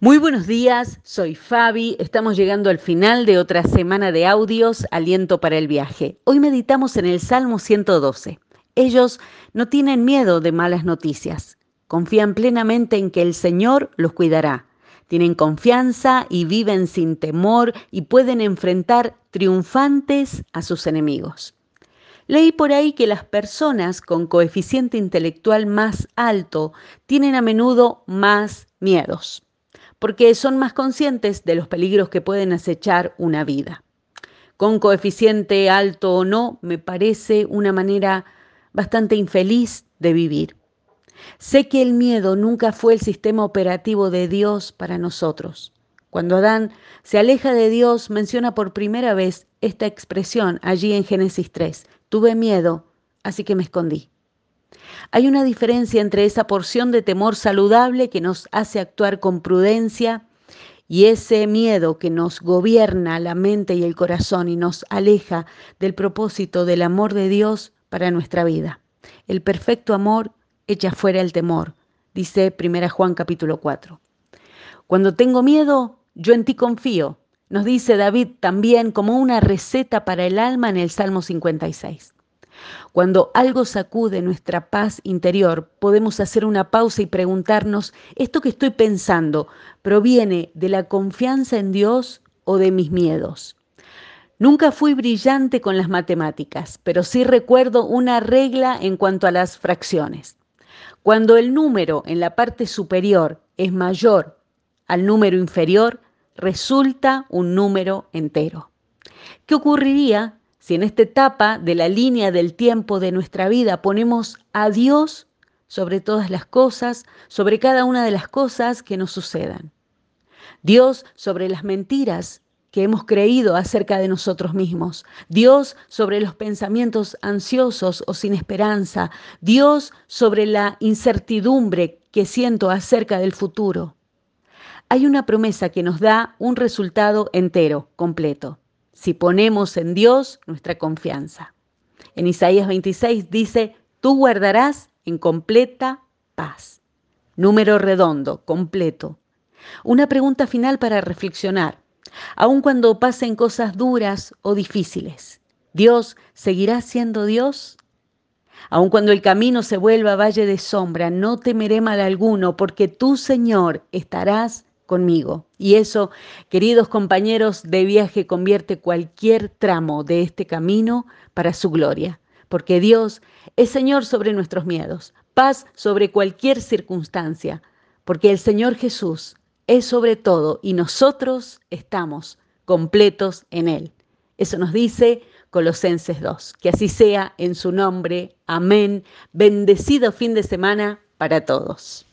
Muy buenos días, soy Fabi, estamos llegando al final de otra semana de audios, aliento para el viaje. Hoy meditamos en el Salmo 112. Ellos no tienen miedo de malas noticias, confían plenamente en que el Señor los cuidará. Tienen confianza y viven sin temor y pueden enfrentar triunfantes a sus enemigos. Leí por ahí que las personas con coeficiente intelectual más alto tienen a menudo más miedos porque son más conscientes de los peligros que pueden acechar una vida. Con coeficiente alto o no, me parece una manera bastante infeliz de vivir. Sé que el miedo nunca fue el sistema operativo de Dios para nosotros. Cuando Adán se aleja de Dios, menciona por primera vez esta expresión allí en Génesis 3. Tuve miedo, así que me escondí. Hay una diferencia entre esa porción de temor saludable que nos hace actuar con prudencia y ese miedo que nos gobierna la mente y el corazón y nos aleja del propósito del amor de Dios para nuestra vida. El perfecto amor echa fuera el temor, dice 1 Juan capítulo 4. Cuando tengo miedo, yo en ti confío, nos dice David también como una receta para el alma en el Salmo 56. Cuando algo sacude nuestra paz interior, podemos hacer una pausa y preguntarnos, ¿esto que estoy pensando proviene de la confianza en Dios o de mis miedos? Nunca fui brillante con las matemáticas, pero sí recuerdo una regla en cuanto a las fracciones. Cuando el número en la parte superior es mayor al número inferior, resulta un número entero. ¿Qué ocurriría si en esta etapa de la línea del tiempo de nuestra vida ponemos a Dios sobre todas las cosas, sobre cada una de las cosas que nos sucedan. Dios sobre las mentiras que hemos creído acerca de nosotros mismos. Dios sobre los pensamientos ansiosos o sin esperanza. Dios sobre la incertidumbre que siento acerca del futuro. Hay una promesa que nos da un resultado entero, completo si ponemos en Dios nuestra confianza. En Isaías 26 dice, tú guardarás en completa paz. Número redondo, completo. Una pregunta final para reflexionar. Aun cuando pasen cosas duras o difíciles, ¿Dios seguirá siendo Dios? Aun cuando el camino se vuelva valle de sombra, no temeré mal alguno, porque tú, Señor, estarás conmigo. Y eso, queridos compañeros de viaje, convierte cualquier tramo de este camino para su gloria, porque Dios es Señor sobre nuestros miedos, paz sobre cualquier circunstancia, porque el Señor Jesús es sobre todo y nosotros estamos completos en Él. Eso nos dice Colosenses 2. Que así sea en su nombre. Amén. Bendecido fin de semana para todos.